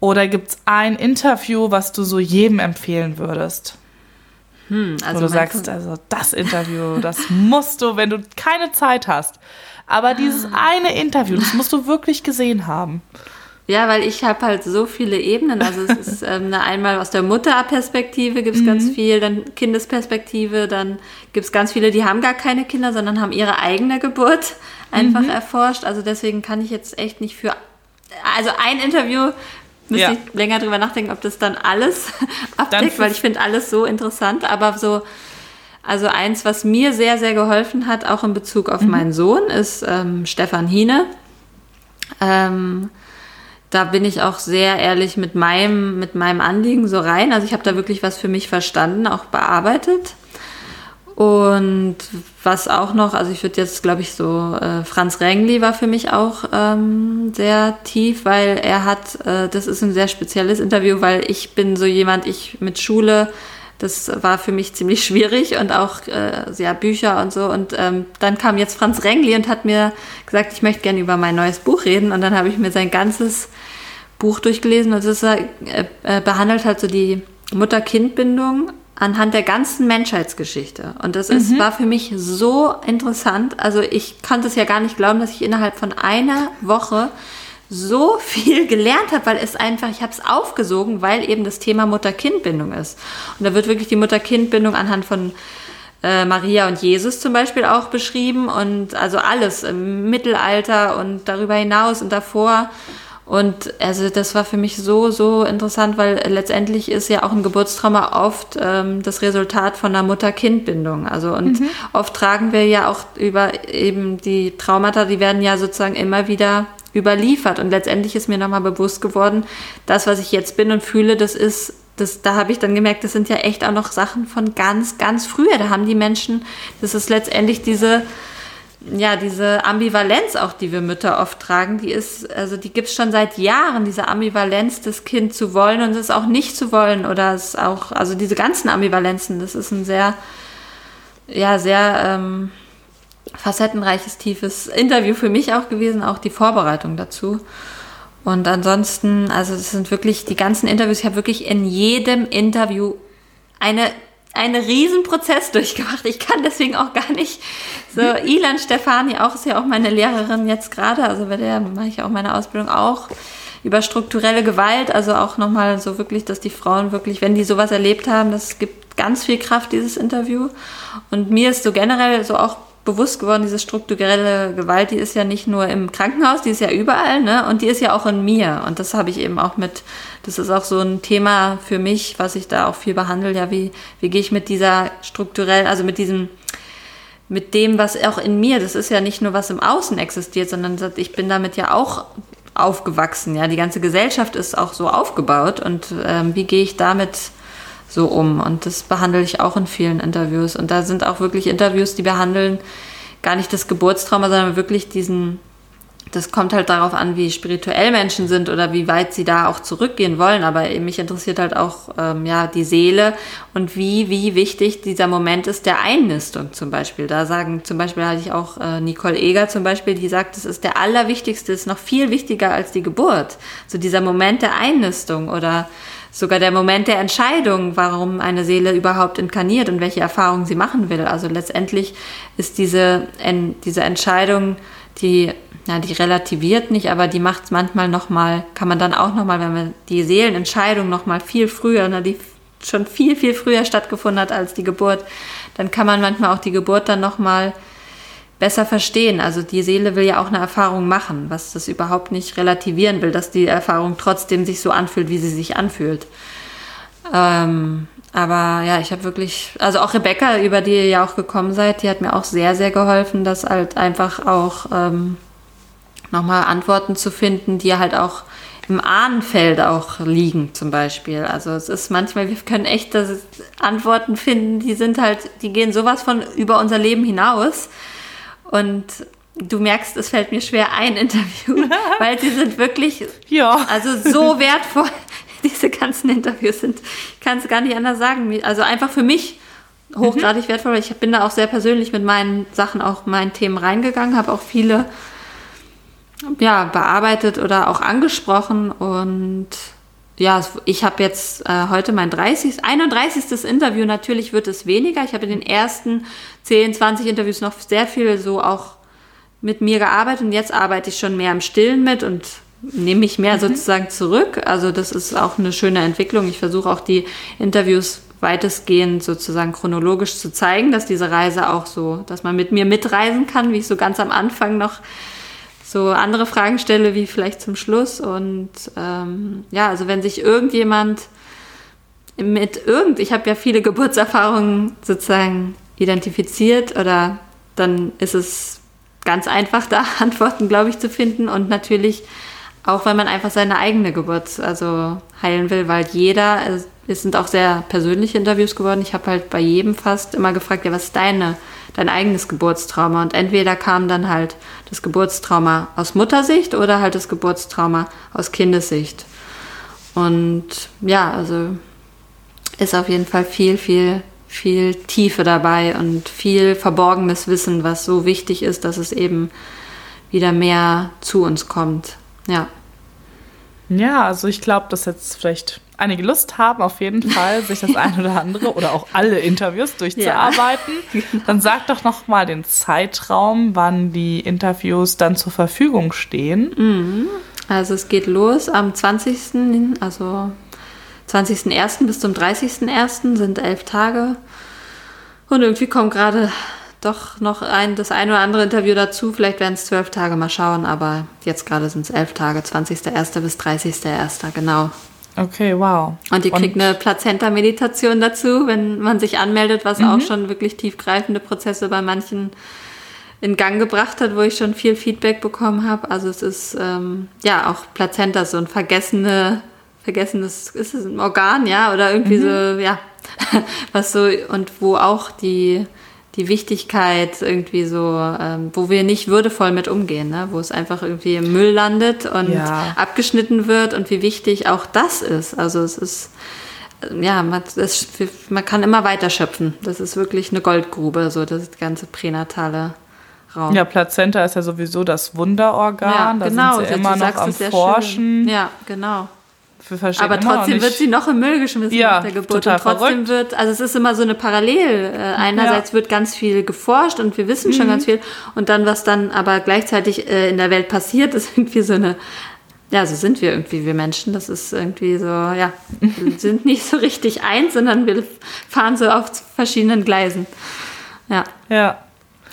[SPEAKER 1] Oder gibt es ein Interview, was du so jedem empfehlen würdest? Hm, also Wo du sagst, also das Interview, das musst du, wenn du keine Zeit hast. Aber dieses ah. eine Interview, das musst du wirklich gesehen haben.
[SPEAKER 2] Ja, weil ich habe halt so viele Ebenen. Also es ist ähm, einmal aus der Mutterperspektive gibt es mhm. ganz viel, dann Kindesperspektive, dann gibt es ganz viele, die haben gar keine Kinder, sondern haben ihre eigene Geburt einfach mhm. erforscht. Also deswegen kann ich jetzt echt nicht für also ein Interview müsste ja. ich länger drüber nachdenken, ob das dann alles abdeckt, weil ich finde alles so interessant, aber so also eins, was mir sehr, sehr geholfen hat, auch in Bezug auf mhm. meinen Sohn, ist ähm, Stefan Hiene. Ähm, da bin ich auch sehr ehrlich mit meinem, mit meinem Anliegen so rein. Also ich habe da wirklich was für mich verstanden, auch bearbeitet. Und was auch noch, also ich würde jetzt, glaube ich, so, äh, Franz Rengli war für mich auch ähm, sehr tief, weil er hat, äh, das ist ein sehr spezielles Interview, weil ich bin so jemand, ich mit Schule, das war für mich ziemlich schwierig und auch äh, ja, Bücher und so. Und ähm, dann kam jetzt Franz Rengli und hat mir gesagt, ich möchte gerne über mein neues Buch reden. Und dann habe ich mir sein ganzes Buch durchgelesen und es äh, äh, behandelt halt so die Mutter-Kind-Bindung anhand der ganzen Menschheitsgeschichte. Und das ist, mhm. war für mich so interessant. Also ich konnte es ja gar nicht glauben, dass ich innerhalb von einer Woche so viel gelernt habe, weil es einfach, ich habe es aufgesogen, weil eben das Thema Mutter-Kind-Bindung ist. Und da wird wirklich die Mutter-Kind-Bindung anhand von äh, Maria und Jesus zum Beispiel auch beschrieben und also alles im Mittelalter und darüber hinaus und davor. Und also das war für mich so, so interessant, weil letztendlich ist ja auch ein Geburtstrauma oft ähm, das Resultat von einer Mutter-Kind-Bindung. Also und mhm. oft tragen wir ja auch über eben die Traumata, die werden ja sozusagen immer wieder überliefert. Und letztendlich ist mir nochmal bewusst geworden, das, was ich jetzt bin und fühle, das ist, das, da habe ich dann gemerkt, das sind ja echt auch noch Sachen von ganz, ganz früher. Da haben die Menschen, das ist letztendlich diese ja, diese Ambivalenz auch, die wir Mütter oft tragen, die ist, also die gibt es schon seit Jahren, diese Ambivalenz, das Kind zu wollen und es auch nicht zu wollen oder es auch, also diese ganzen Ambivalenzen, das ist ein sehr, ja, sehr ähm, facettenreiches, tiefes Interview für mich auch gewesen, auch die Vorbereitung dazu. Und ansonsten, also es sind wirklich die ganzen Interviews, ich habe wirklich in jedem Interview eine einen Riesenprozess durchgemacht. Ich kann deswegen auch gar nicht so. Ilan Stefani auch ist ja auch meine Lehrerin jetzt gerade. Also bei der mache ich auch meine Ausbildung auch über strukturelle Gewalt. Also auch nochmal so wirklich, dass die Frauen wirklich, wenn die sowas erlebt haben, das gibt ganz viel Kraft, dieses Interview. Und mir ist so generell so auch bewusst geworden, diese strukturelle Gewalt, die ist ja nicht nur im Krankenhaus, die ist ja überall, ne? Und die ist ja auch in mir. Und das habe ich eben auch mit, das ist auch so ein Thema für mich, was ich da auch viel behandle. Ja, wie, wie gehe ich mit dieser strukturellen, also mit diesem, mit dem, was auch in mir, das ist ja nicht nur was im Außen existiert, sondern ich bin damit ja auch aufgewachsen. Ja, die ganze Gesellschaft ist auch so aufgebaut. Und ähm, wie gehe ich damit so um. Und das behandle ich auch in vielen Interviews. Und da sind auch wirklich Interviews, die behandeln gar nicht das Geburtstrauma, sondern wirklich diesen, das kommt halt darauf an, wie spirituell Menschen sind oder wie weit sie da auch zurückgehen wollen. Aber mich interessiert halt auch ähm, ja die Seele und wie wie wichtig dieser Moment ist der Einnistung zum Beispiel. Da sagen zum Beispiel hatte ich auch äh, Nicole Eger zum Beispiel, die sagt, das ist der allerwichtigste, ist noch viel wichtiger als die Geburt. So dieser Moment der Einnistung oder sogar der Moment der Entscheidung, warum eine Seele überhaupt inkarniert und welche Erfahrungen sie machen will. Also letztendlich ist diese, diese Entscheidung, die, ja, die relativiert nicht, aber die macht es manchmal nochmal, kann man dann auch nochmal, wenn man die Seelenentscheidung nochmal viel früher, ne, die schon viel, viel früher stattgefunden hat als die Geburt, dann kann man manchmal auch die Geburt dann nochmal mal besser verstehen. Also die Seele will ja auch eine Erfahrung machen, was das überhaupt nicht relativieren will, dass die Erfahrung trotzdem sich so anfühlt, wie sie sich anfühlt. Ähm, aber ja, ich habe wirklich, also auch Rebecca, über die ihr ja auch gekommen seid, die hat mir auch sehr, sehr geholfen, das halt einfach auch ähm, nochmal Antworten zu finden, die halt auch im Ahnenfeld auch liegen zum Beispiel. Also es ist manchmal, wir können echt Antworten finden, die sind halt, die gehen sowas von über unser Leben hinaus. Und du merkst, es fällt mir schwer, ein Interview, weil sie sind wirklich
[SPEAKER 1] ja.
[SPEAKER 2] also so wertvoll. diese ganzen Interviews sind, ich kann es gar nicht anders sagen. Also einfach für mich hochgradig mhm. wertvoll, weil ich bin da auch sehr persönlich mit meinen Sachen, auch meinen Themen reingegangen, habe auch viele ja, bearbeitet oder auch angesprochen und ja, ich habe jetzt äh, heute mein 30. 31. Interview. Natürlich wird es weniger. Ich habe in den ersten 10, 20 Interviews noch sehr viel so auch mit mir gearbeitet und jetzt arbeite ich schon mehr im Stillen mit und nehme mich mehr mhm. sozusagen zurück. Also das ist auch eine schöne Entwicklung. Ich versuche auch die Interviews weitestgehend sozusagen chronologisch zu zeigen, dass diese Reise auch so, dass man mit mir mitreisen kann, wie ich so ganz am Anfang noch so andere Fragen stelle, wie vielleicht zum Schluss. Und ähm, ja, also wenn sich irgendjemand mit irgend, ich habe ja viele Geburtserfahrungen sozusagen identifiziert oder dann ist es ganz einfach, da Antworten, glaube ich, zu finden. Und natürlich auch, wenn man einfach seine eigene Geburt also heilen will, weil jeder, es sind auch sehr persönliche Interviews geworden. Ich habe halt bei jedem fast immer gefragt, ja, was ist deine, dein eigenes Geburtstrauma? Und entweder kam dann halt das Geburtstrauma aus Muttersicht oder halt das Geburtstrauma aus Kindessicht. Und ja, also ist auf jeden Fall viel, viel viel Tiefe dabei und viel verborgenes Wissen, was so wichtig ist, dass es eben wieder mehr zu uns kommt. Ja.
[SPEAKER 1] Ja, also ich glaube, dass jetzt vielleicht einige Lust haben, auf jeden Fall sich das ein oder andere oder auch alle Interviews durchzuarbeiten. Ja, genau. Dann sag doch noch mal den Zeitraum, wann die Interviews dann zur Verfügung stehen.
[SPEAKER 2] Mhm. Also es geht los am 20. also 20.01. bis zum 30.01. sind elf Tage. Und irgendwie kommt gerade doch noch ein, das ein oder andere Interview dazu. Vielleicht werden es zwölf Tage, mal schauen. Aber jetzt gerade sind es elf Tage, 20.01. bis 30.01. Genau.
[SPEAKER 1] Okay, wow.
[SPEAKER 2] Und ihr kriegt eine Plazenta-Meditation dazu, wenn man sich anmeldet, was mhm. auch schon wirklich tiefgreifende Prozesse bei manchen in Gang gebracht hat, wo ich schon viel Feedback bekommen habe. Also es ist ähm, ja auch Plazenta so ein vergessene vergessenes, ist es ein Organ, ja, oder irgendwie mhm. so, ja, was so, und wo auch die, die Wichtigkeit irgendwie so, ähm, wo wir nicht würdevoll mit umgehen, ne? wo es einfach irgendwie im Müll landet und ja. abgeschnitten wird und wie wichtig auch das ist. Also es ist, ja, man, das, man kann immer weiter schöpfen. Das ist wirklich eine Goldgrube, so das ganze pränatale Raum.
[SPEAKER 1] Ja, Plazenta ist ja sowieso das Wunderorgan. Ja, genau. Da sind sie immer noch am Forschen.
[SPEAKER 2] Schön. Ja, genau aber trotzdem wird sie noch im Müll geschmissen ja, nach der Geburt. und trotzdem verrückt. wird, also es ist immer so eine Parallel. Äh, einerseits ja. wird ganz viel geforscht und wir wissen mhm. schon ganz viel. Und dann, was dann aber gleichzeitig äh, in der Welt passiert, ist irgendwie so eine, ja, so sind wir irgendwie, wir Menschen. Das ist irgendwie so, ja, wir sind nicht so richtig eins, sondern wir fahren so auf verschiedenen Gleisen. Ja.
[SPEAKER 1] Ja.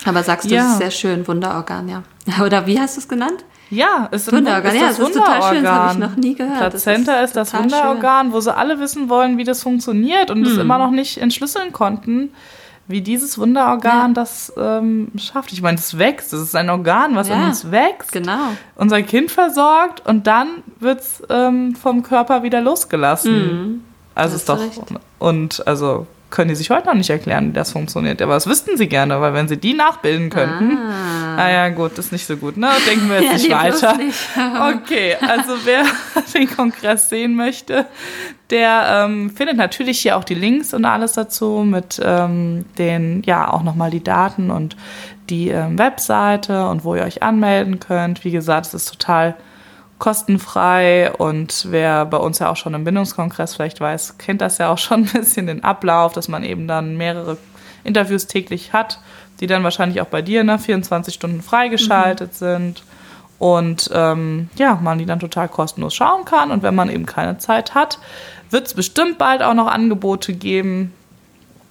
[SPEAKER 2] Aber sagst du, ja. das ist sehr schön, Wunderorgan, ja. Oder wie hast du es genannt?
[SPEAKER 1] Ja,
[SPEAKER 2] es ist, Wunderorgan. Ist das ja, das ist total schön, das habe ich noch nie gehört.
[SPEAKER 1] Plazenta ist, ist, das Wunderorgan, schön. wo sie alle wissen wollen, wie das funktioniert und hm. es immer noch nicht entschlüsseln konnten, wie dieses Wunderorgan ja. das ähm, schafft. Ich meine, es wächst, es ist ein Organ, was ja, in uns wächst,
[SPEAKER 2] genau.
[SPEAKER 1] unser Kind versorgt und dann wird es ähm, vom Körper wieder losgelassen. Mhm. Also ist doch, recht. und also können die sich heute noch nicht erklären, wie das funktioniert. Aber das wüssten sie gerne, weil wenn sie die nachbilden könnten, ah, ah ja gut, das ist nicht so gut, ne? Denken wir jetzt ja, nicht weiter. Nicht. okay, also wer den Kongress sehen möchte, der ähm, findet natürlich hier auch die Links und alles dazu mit ähm, den, ja, auch nochmal die Daten und die ähm, Webseite und wo ihr euch anmelden könnt. Wie gesagt, es ist total kostenfrei und wer bei uns ja auch schon im Bindungskongress vielleicht weiß, kennt das ja auch schon ein bisschen den Ablauf, dass man eben dann mehrere Interviews täglich hat, die dann wahrscheinlich auch bei dir ne, 24 Stunden freigeschaltet mhm. sind und ähm, ja, man die dann total kostenlos schauen kann und wenn man eben keine Zeit hat, wird es bestimmt bald auch noch Angebote geben,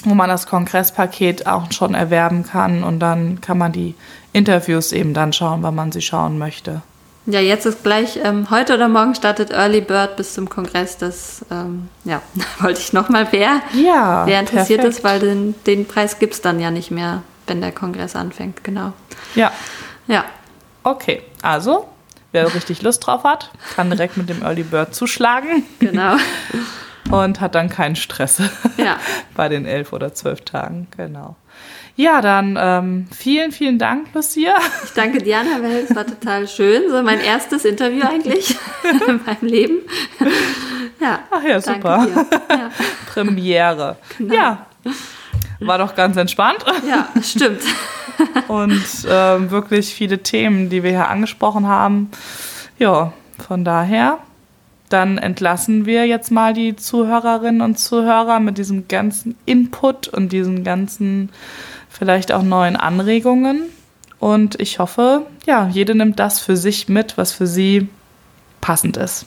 [SPEAKER 1] wo man das Kongresspaket auch schon erwerben kann und dann kann man die Interviews eben dann schauen, wann man sie schauen möchte.
[SPEAKER 2] Ja, jetzt ist gleich, ähm, heute oder morgen startet Early Bird bis zum Kongress. Das, ähm, ja, wollte ich nochmal, wer, ja, wer interessiert perfekt. ist, weil den, den Preis gibt es dann ja nicht mehr, wenn der Kongress anfängt, genau.
[SPEAKER 1] Ja.
[SPEAKER 2] Ja.
[SPEAKER 1] Okay, also, wer richtig Lust drauf hat, kann direkt mit dem Early Bird zuschlagen.
[SPEAKER 2] Genau.
[SPEAKER 1] Und hat dann keinen Stress
[SPEAKER 2] ja.
[SPEAKER 1] bei den elf oder zwölf Tagen, genau. Ja, dann ähm, vielen, vielen Dank, Lucia.
[SPEAKER 2] Ich danke Diana, weil es war total schön. So mein erstes Interview eigentlich in meinem Leben. Ja.
[SPEAKER 1] Ach ja, super. Ja. Premiere. Genau. Ja. War doch ganz entspannt.
[SPEAKER 2] Ja, stimmt.
[SPEAKER 1] Und ähm, wirklich viele Themen, die wir hier angesprochen haben. Ja, von daher, dann entlassen wir jetzt mal die Zuhörerinnen und Zuhörer mit diesem ganzen Input und diesen ganzen vielleicht auch neuen Anregungen. Und ich hoffe, ja, jede nimmt das für sich mit, was für sie passend ist.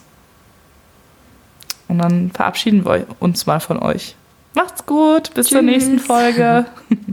[SPEAKER 1] Und dann verabschieden wir uns mal von euch. Macht's gut, bis Tschüss. zur nächsten Folge.